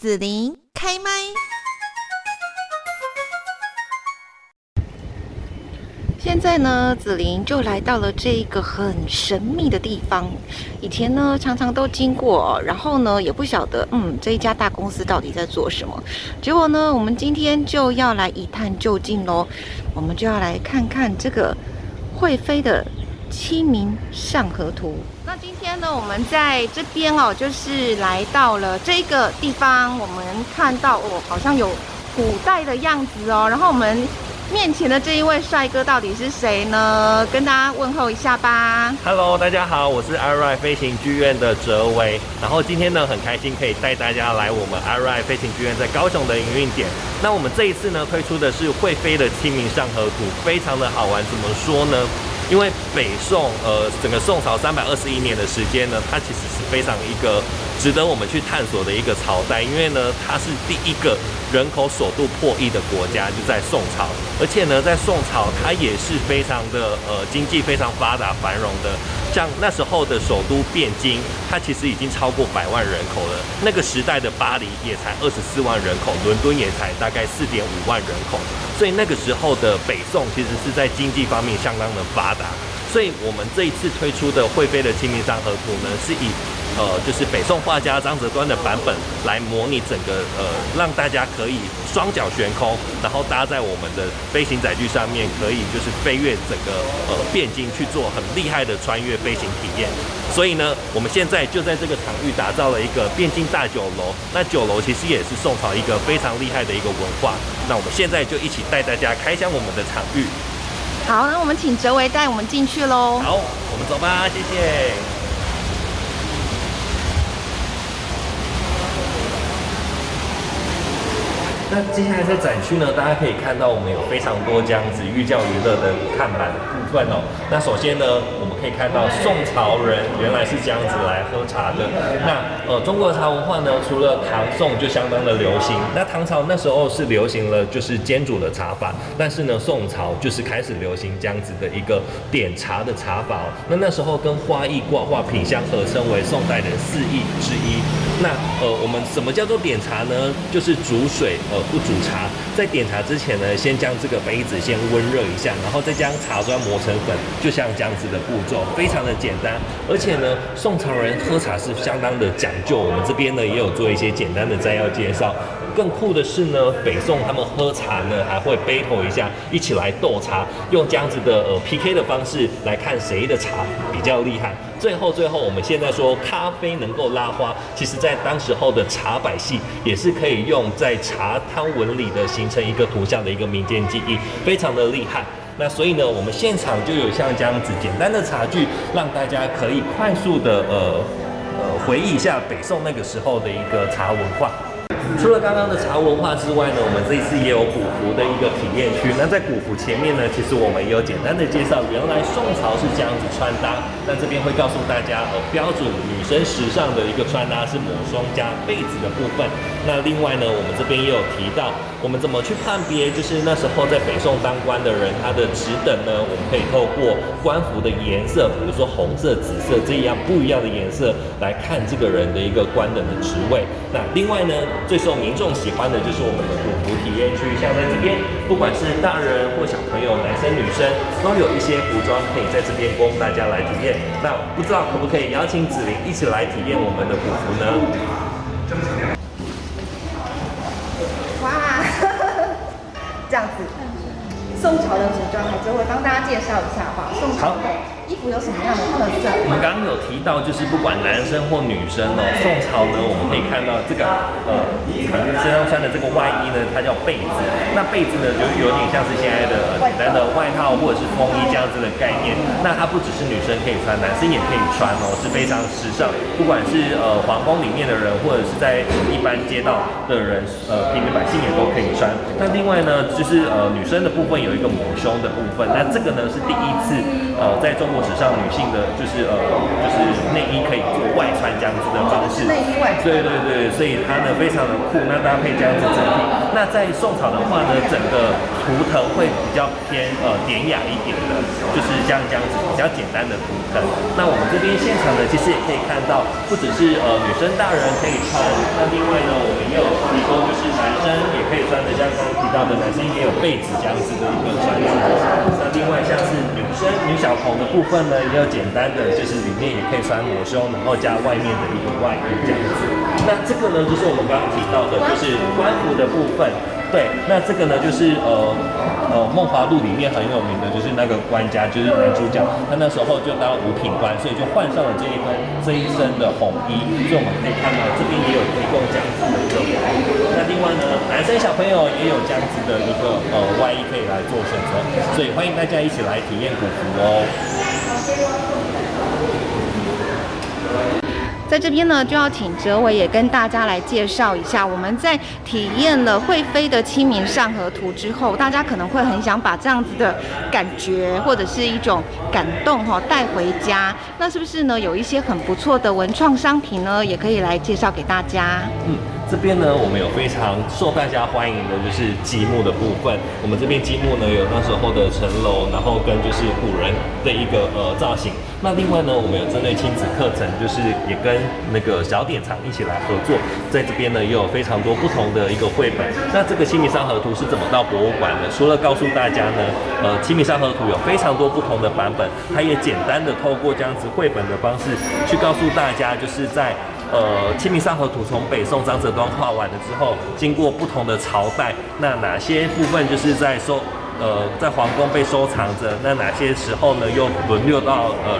紫琳开麦。现在呢，紫琳就来到了这一个很神秘的地方。以前呢，常常都经过，然后呢，也不晓得，嗯，这一家大公司到底在做什么。结果呢，我们今天就要来一探究竟喽。我们就要来看看这个会飞的《清明上河图》。今天呢，我们在这边哦，就是来到了这个地方。我们看到哦，好像有古代的样子哦。然后我们面前的这一位帅哥到底是谁呢？跟大家问候一下吧。Hello，大家好，我是 IRI 飞行剧院的哲维。然后今天呢，很开心可以带大家来我们 IRI 飞行剧院在高雄的营运点。那我们这一次呢，推出的是会飞的《清明上河图》，非常的好玩。怎么说呢？因为北宋，呃，整个宋朝三百二十一年的时间呢，它其实是非常一个值得我们去探索的一个朝代。因为呢，它是第一个人口首度破亿的国家，就在宋朝。而且呢，在宋朝，它也是非常的，呃，经济非常发达繁荣的。像那时候的首都汴京，它其实已经超过百万人口了。那个时代的巴黎也才二十四万人口，伦敦也才大概四点五万人口。所以那个时候的北宋其实是在经济方面相当的发达，所以我们这一次推出的会飞的《清明上河图》呢，是以呃就是北宋画家张择端的版本来模拟整个呃让大家可以双脚悬空，然后搭在我们的飞行载具上面，可以就是飞越整个呃汴京去做很厉害的穿越飞行体验。所以呢，我们现在就在这个场域打造了一个汴京大酒楼。那酒楼其实也是宋朝一个非常厉害的一个文化。那我们现在就一起带大家开箱我们的场域。好，那我们请哲维带我们进去喽。好，我们走吧，谢谢。那接下来在展区呢，大家可以看到我们有非常多这样子寓教于乐的看板的部分哦。那首先呢，我们可以看到宋朝人原来是这样子来喝茶的。那呃，中国的茶文化呢，除了唐宋就相当的流行。那唐朝那时候是流行了就是煎煮的茶法，但是呢，宋朝就是开始流行这样子的一个点茶的茶法。那那时候跟花艺挂画品相合称为宋代的四艺之一。那呃，我们什么叫做点茶呢？就是煮水呃。不煮茶，在点茶之前呢，先将这个杯子先温热一下，然后再将茶砖磨成粉，就像这样子的步骤，非常的简单。而且呢，宋朝人喝茶是相当的讲究，我们这边呢也有做一些简单的摘要介绍。更酷的是呢，北宋他们喝茶呢还会 battle 一下，一起来斗茶，用这样子的呃 PK 的方式来看谁的茶比较厉害。最后最后，我们现在说咖啡能够拉花，其实在当时候的茶百戏也是可以用在茶汤纹里的形成一个图像的一个民间技艺，非常的厉害。那所以呢，我们现场就有像这样子简单的茶具，让大家可以快速的呃呃回忆一下北宋那个时候的一个茶文化。除了刚刚的茶文化之外呢，我们这一次也有古服的一个体验区。那在古服前面呢，其实我们也有简单的介绍，原来宋朝是这样子穿搭。那这边会告诉大家，呃，标准女生时尚的一个穿搭是抹胸加被子的部分。那另外呢，我们这边也有提到，我们怎么去判别，就是那时候在北宋当官的人，他的职等呢，我们可以透过官服的颜色，比如说红色、紫色这样不一样的颜色来看这个人的一个官等的职位。那另外呢，最受民众喜欢的就是我们的古服体验区，像在这边，不管是大人或小朋友，男生女生都有一些服装可以在这边供大家来体验。那不知道可不可以邀请子琳一起来体验我们的古服呢？哇，这样子，宋朝的服装还是会帮大家介绍一下吧。宋朝的。衣服有什么样的特色？我们刚刚有提到，就是不管男生或女生哦，宋朝呢，我们可以看到这个呃，可能身上穿的这个外衣呢，它叫被子。那被子呢，就有点像是现在的简单的外套或者是风衣这样子的概念。那它不只是女生可以穿，男生也可以穿哦，是非常时尚。不管是呃皇宫里面的人，或者是在一般街道的人，呃平民百姓也都可以穿。那另外呢，就是呃女生的部分有一个抹胸的部分。那这个呢是第一次呃在中国。史上女性的，就是呃，就是内衣可以做外穿这样子的方式。内衣外穿。对对对，所以它呢非常的酷，那搭配这样子整体。那在宋朝的话呢，整个图腾会比较偏呃典雅一点的，就是像这样子比较简单的图腾。那我们这边现场呢，其实也可以看到，不只是呃女生大人可以穿，那另外呢，我们也有提供就是男生也可以穿的，像刚刚提到的男生也有被子这样子的一个穿着。另外像是女生女小童的部分呢，也有简单的，就是里面也可以穿抹胸，然后加外面的一个外衣这样子。那这个呢，就是我们刚刚提到的，就是官服的部分。对，那这个呢，就是呃呃《梦华录》里面很有名的，就是那个官家，就是男主角，他那时候就当五品官，所以就换上了这一身这一身的红衣。所以我们可以看到这边也有提供这样子的一个。那另外呢，男生小朋友也有这样子的一个呃外衣可以来做选择，所以欢迎大家一起来体验古服哦。在这边呢，就要请哲伟也跟大家来介绍一下。我们在体验了会飞的《清明上河图》之后，大家可能会很想把这样子的感觉或者是一种感动哈带回家。那是不是呢？有一些很不错的文创商品呢，也可以来介绍给大家。嗯。这边呢，我们有非常受大家欢迎的，就是积木的部分。我们这边积木呢，有那时候的城楼，然后跟就是古人的一个呃造型。那另外呢，我们有针对亲子课程，就是也跟那个小典藏一起来合作。在这边呢，也有非常多不同的一个绘本。那这个《清明上河图》是怎么到博物馆的？除了告诉大家呢，呃，《清明上河图》有非常多不同的版本，它也简单的透过这样子绘本的方式去告诉大家，就是在。呃，《清明上河图》从北宋张择端画完了之后，经过不同的朝代，那哪些部分就是在收呃在皇宫被收藏着？那哪些时候呢又轮流到呃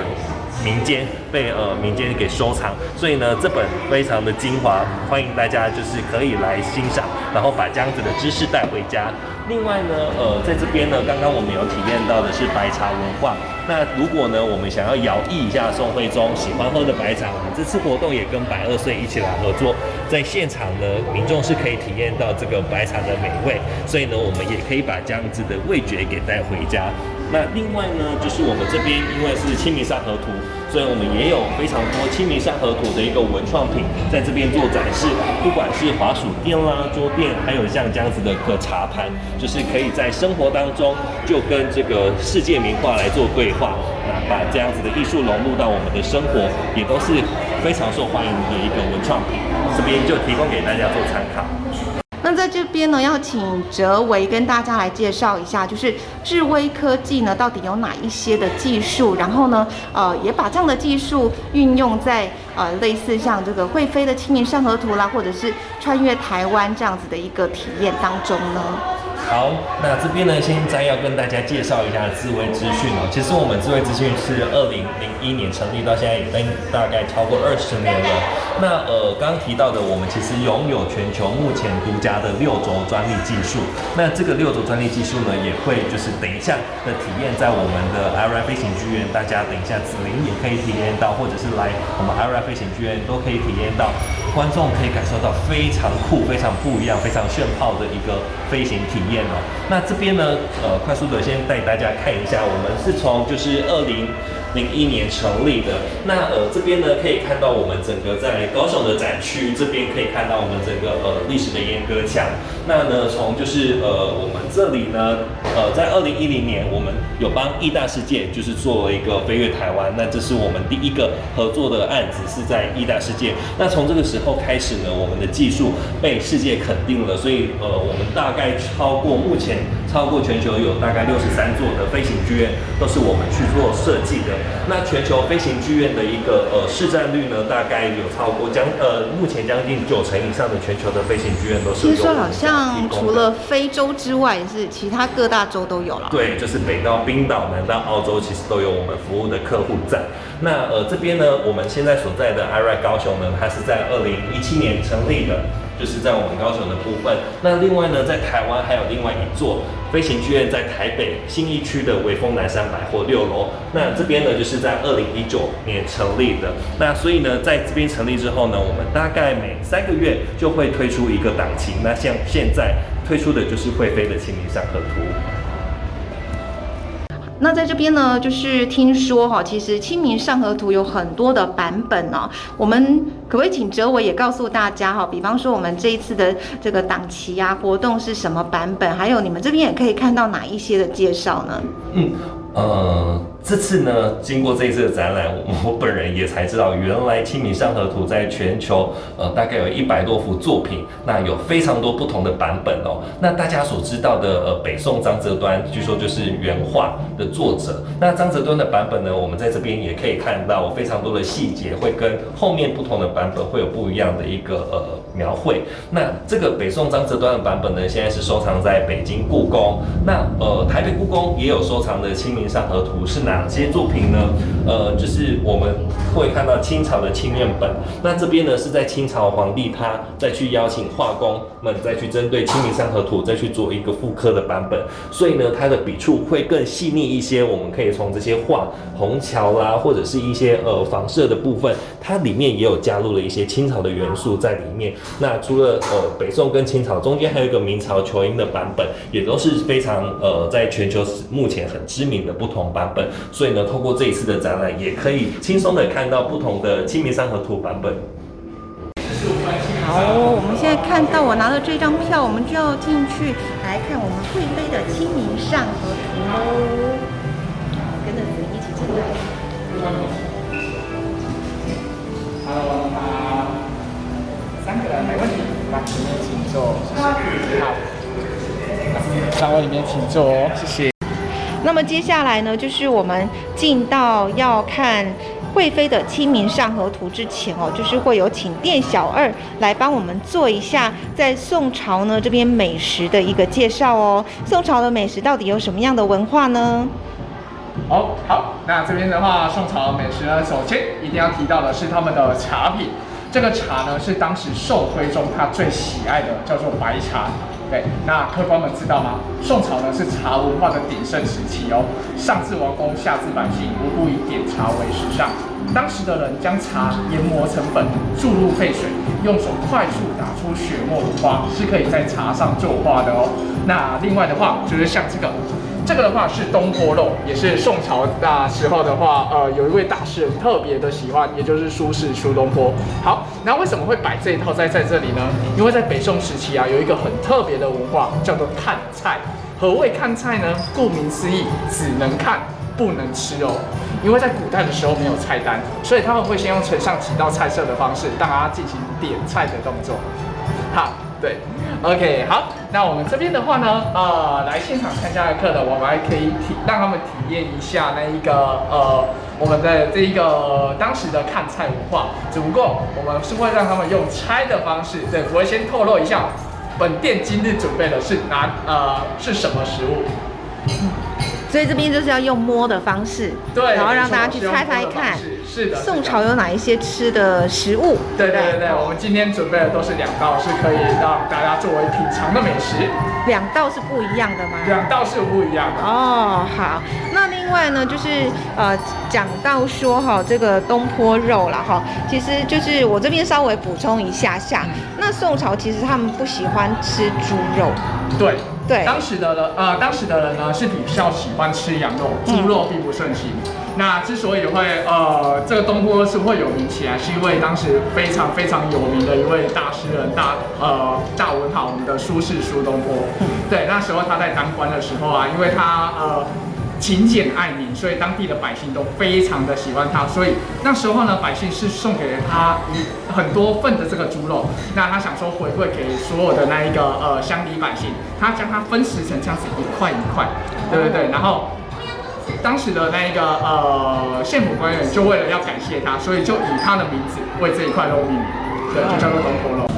民间被呃民间给收藏？所以呢，这本非常的精华，欢迎大家就是可以来欣赏，然后把这样子的知识带回家。另外呢，呃，在这边呢，刚刚我们有体验到的是白茶文化。那如果呢，我们想要摇曳一下宋徽宗喜欢喝的白茶，我们这次活动也跟百二岁一起来合作，在现场呢，民众是可以体验到这个白茶的美味，所以呢，我们也可以把这样子的味觉给带回家。那另外呢，就是我们这边因为是《清明上河图》。所以我们也有非常多《清明上河图》的一个文创品在这边做展示，不管是滑鼠垫啦、桌垫，还有像这样子的个茶盘，就是可以在生活当中就跟这个世界名画来做对话，那把这样子的艺术融入到我们的生活，也都是非常受欢迎的一个文创品，这边就提供给大家做参考。那在这边呢，要请哲维跟大家来介绍一下，就是智威科技呢，到底有哪一些的技术？然后呢，呃，也把这样的技术运用在呃类似像这个会飞的《清明上河图》啦，或者是穿越台湾这样子的一个体验当中呢。好，那这边呢，现在要跟大家介绍一下智威资讯哦。其实我们智威资讯是二零零一年成立，到现在已经大概超过二十年了。那呃，刚刚提到的，我们其实拥有全球目前独家的六轴专利技术。那这个六轴专利技术呢，也会就是等一下的体验在我们的 IRI 飞行剧院，大家等一下子琳也可以体验到，或者是来我们 IRI 飞行剧院都可以体验到。观众可以感受到非常酷、非常不一样、非常炫炮的一个飞行体验哦。那这边呢，呃，快速的先带大家看一下，我们是从就是二零零一年成立的。那呃这边呢可以看到我们整个在高雄的展区，这边可以看到我们整个呃历史的阉割墙。那呢从就是呃我们这里呢，呃在二零一零年我们有帮义大世界就是做了一个飞跃台湾，那这是我们第一个合作的案子，是在义大世界。那从这个时候开始呢，我们的技术被世界肯定了，所以呃我们大概超过目前超过全球有大概六十三座的飞行剧院都是我们去做设计的。那全球飞行剧院的一个呃市占率呢，大概有超过将呃目前将近九成以上的全球的飞行剧院都是。听说好像除了非洲之外，是其他各大洲都有了。对，就是北到冰岛，南到澳洲，其实都有我们服务的客户在。那呃这边呢，我们现在所在的 IRI 高雄呢，它是在二零一七年成立的。就是在我们高雄的部分。那另外呢，在台湾还有另外一座飞行剧院，在台北新一区的威风南山百货六楼。那这边呢，就是在二零一九年成立的。那所以呢，在这边成立之后呢，我们大概每三个月就会推出一个档期。那像现在推出的就是会飞的《清明上河图》。那在这边呢，就是听说哈，其实《清明上河图》有很多的版本哦。我们可不可以请哲伟也告诉大家哈？比方说我们这一次的这个档期呀，活动是什么版本？还有你们这边也可以看到哪一些的介绍呢？嗯，呃。这次呢，经过这一次的展览，我本人也才知道，原来《清明上河图》在全球，呃，大概有一百多幅作品，那有非常多不同的版本哦。那大家所知道的，呃，北宋张择端，据说就是原画的作者。那张择端的版本呢，我们在这边也可以看到非常多的细节，会跟后面不同的版本会有不一样的一个呃描绘。那这个北宋张择端的版本呢，现在是收藏在北京故宫。那呃，台北故宫也有收藏的《清明上河图》是哪？哪些作品呢？呃，就是我们会看到清朝的清院本。那这边呢，是在清朝皇帝他再去邀请画工们再去针对《清明上河图》再去做一个复刻的版本。所以呢，它的笔触会更细腻一些。我们可以从这些画虹桥啦，或者是一些呃房舍的部分，它里面也有加入了一些清朝的元素在里面。那除了呃北宋跟清朝中间还有一个明朝球英的版本，也都是非常呃在全球目前很知名的不同版本。所以呢，透过这一次的展览，也可以轻松的看到不同的《清明上河图》版本。好，我们现在看到我拿的这张票，我们就要进去来看我们会飞的《清明上河图》喽。跟着子一起进来。Hello，好，三个人没问题，来里面请坐，谢谢。好，三位里面请坐哦，谢谢。那么接下来呢，就是我们进到要看贵妃的《清明上河图》之前哦，就是会有请店小二来帮我们做一下在宋朝呢这边美食的一个介绍哦。宋朝的美食到底有什么样的文化呢？哦，好，那这边的话，宋朝美食呢，首先一定要提到的是他们的茶品。这个茶呢，是当时宋徽中他最喜爱的，叫做白茶。对，那客官们知道吗？宋朝呢是茶文化的鼎盛时期哦，上至王公，下至百姓，无不以点茶为时尚。当时的人将茶研磨成粉，注入沸水，用手快速打出血沫如花，是可以在茶上作画的哦。那另外的话，就是像这个。这个的话是东坡肉，也是宋朝那时候的话，呃，有一位大诗人特别的喜欢，也就是苏轼苏东坡。好，那为什么会摆这一套在在这里呢？因为在北宋时期啊，有一个很特别的文化，叫做看菜。何谓看菜呢？顾名思义，只能看不能吃哦。因为在古代的时候没有菜单，所以他们会先用呈上几道菜色的方式，大家进行点菜的动作。好。对，OK，好，那我们这边的话呢，呃，来现场参加的课的，我们还可以体让他们体验一下那一个呃，我们的这一个当时的看菜文化。只不过我们是会让他们用猜的方式，对，我会先透露一下，本店今日准备的是哪呃是什么食物。所以这边就是要用摸的方式，对，然后让大家去猜猜看，是的，宋朝有哪一些吃的食物？对对对对，我们今天准备的都是两道，是可以让大家作为品尝的美食。两道是不一样的吗？两道是不一样的。哦，好，那另外呢，就是呃，讲到说哈，这个东坡肉了哈，其实就是我这边稍微补充一下下，那宋朝其实他们不喜欢吃猪肉，对。对，当时的人，呃，当时的人呢是比较喜欢吃羊肉，猪肉并不盛行。嗯、那之所以会，呃，这个东坡是会有名起来，是因为当时非常非常有名的一位大诗人，大，呃，大文豪，我们的苏轼苏东坡。嗯、对，那时候他在当官的时候啊，因为他，呃。勤俭爱民，所以当地的百姓都非常的喜欢他。所以那时候呢，百姓是送给了他一很多份的这个猪肉。那他想说回馈给所有的那一个呃乡里百姓，他将它分食成这样子一块一块，对不对？然后当时的那一个呃县府官员就为了要感谢他，所以就以他的名字为这一块肉命名，对，就叫做东坡肉。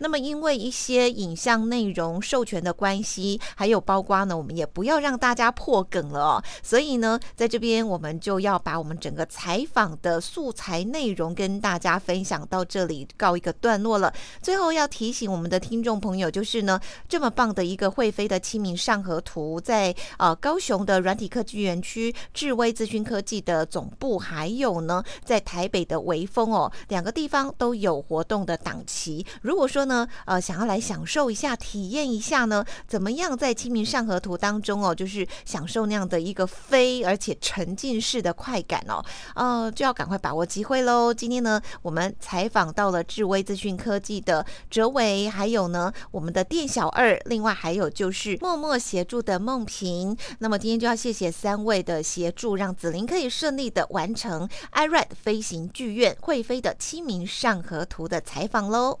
那么，因为一些影像内容授权的关系，还有包括呢，我们也不要让大家破梗了哦。所以呢，在这边我们就要把我们整个采访的素材内容跟大家分享到这里，告一个段落了。最后要提醒我们的听众朋友，就是呢，这么棒的一个会飞的《清明上河图》在，呃高雄的软体科技园区智威资讯科技的总部，还有呢，在台北的微风哦，两个地方都有活动的档期。如果说，呢呃，想要来享受一下、体验一下呢，怎么样在《清明上河图》当中哦，就是享受那样的一个飞而且沉浸式的快感哦，呃，就要赶快把握机会喽。今天呢，我们采访到了智威资讯科技的哲维，还有呢，我们的店小二，另外还有就是默默协助的梦萍。那么今天就要谢谢三位的协助，让子琳可以顺利的完成 iRide 飞行剧院会飞的《清明上河图》的采访喽。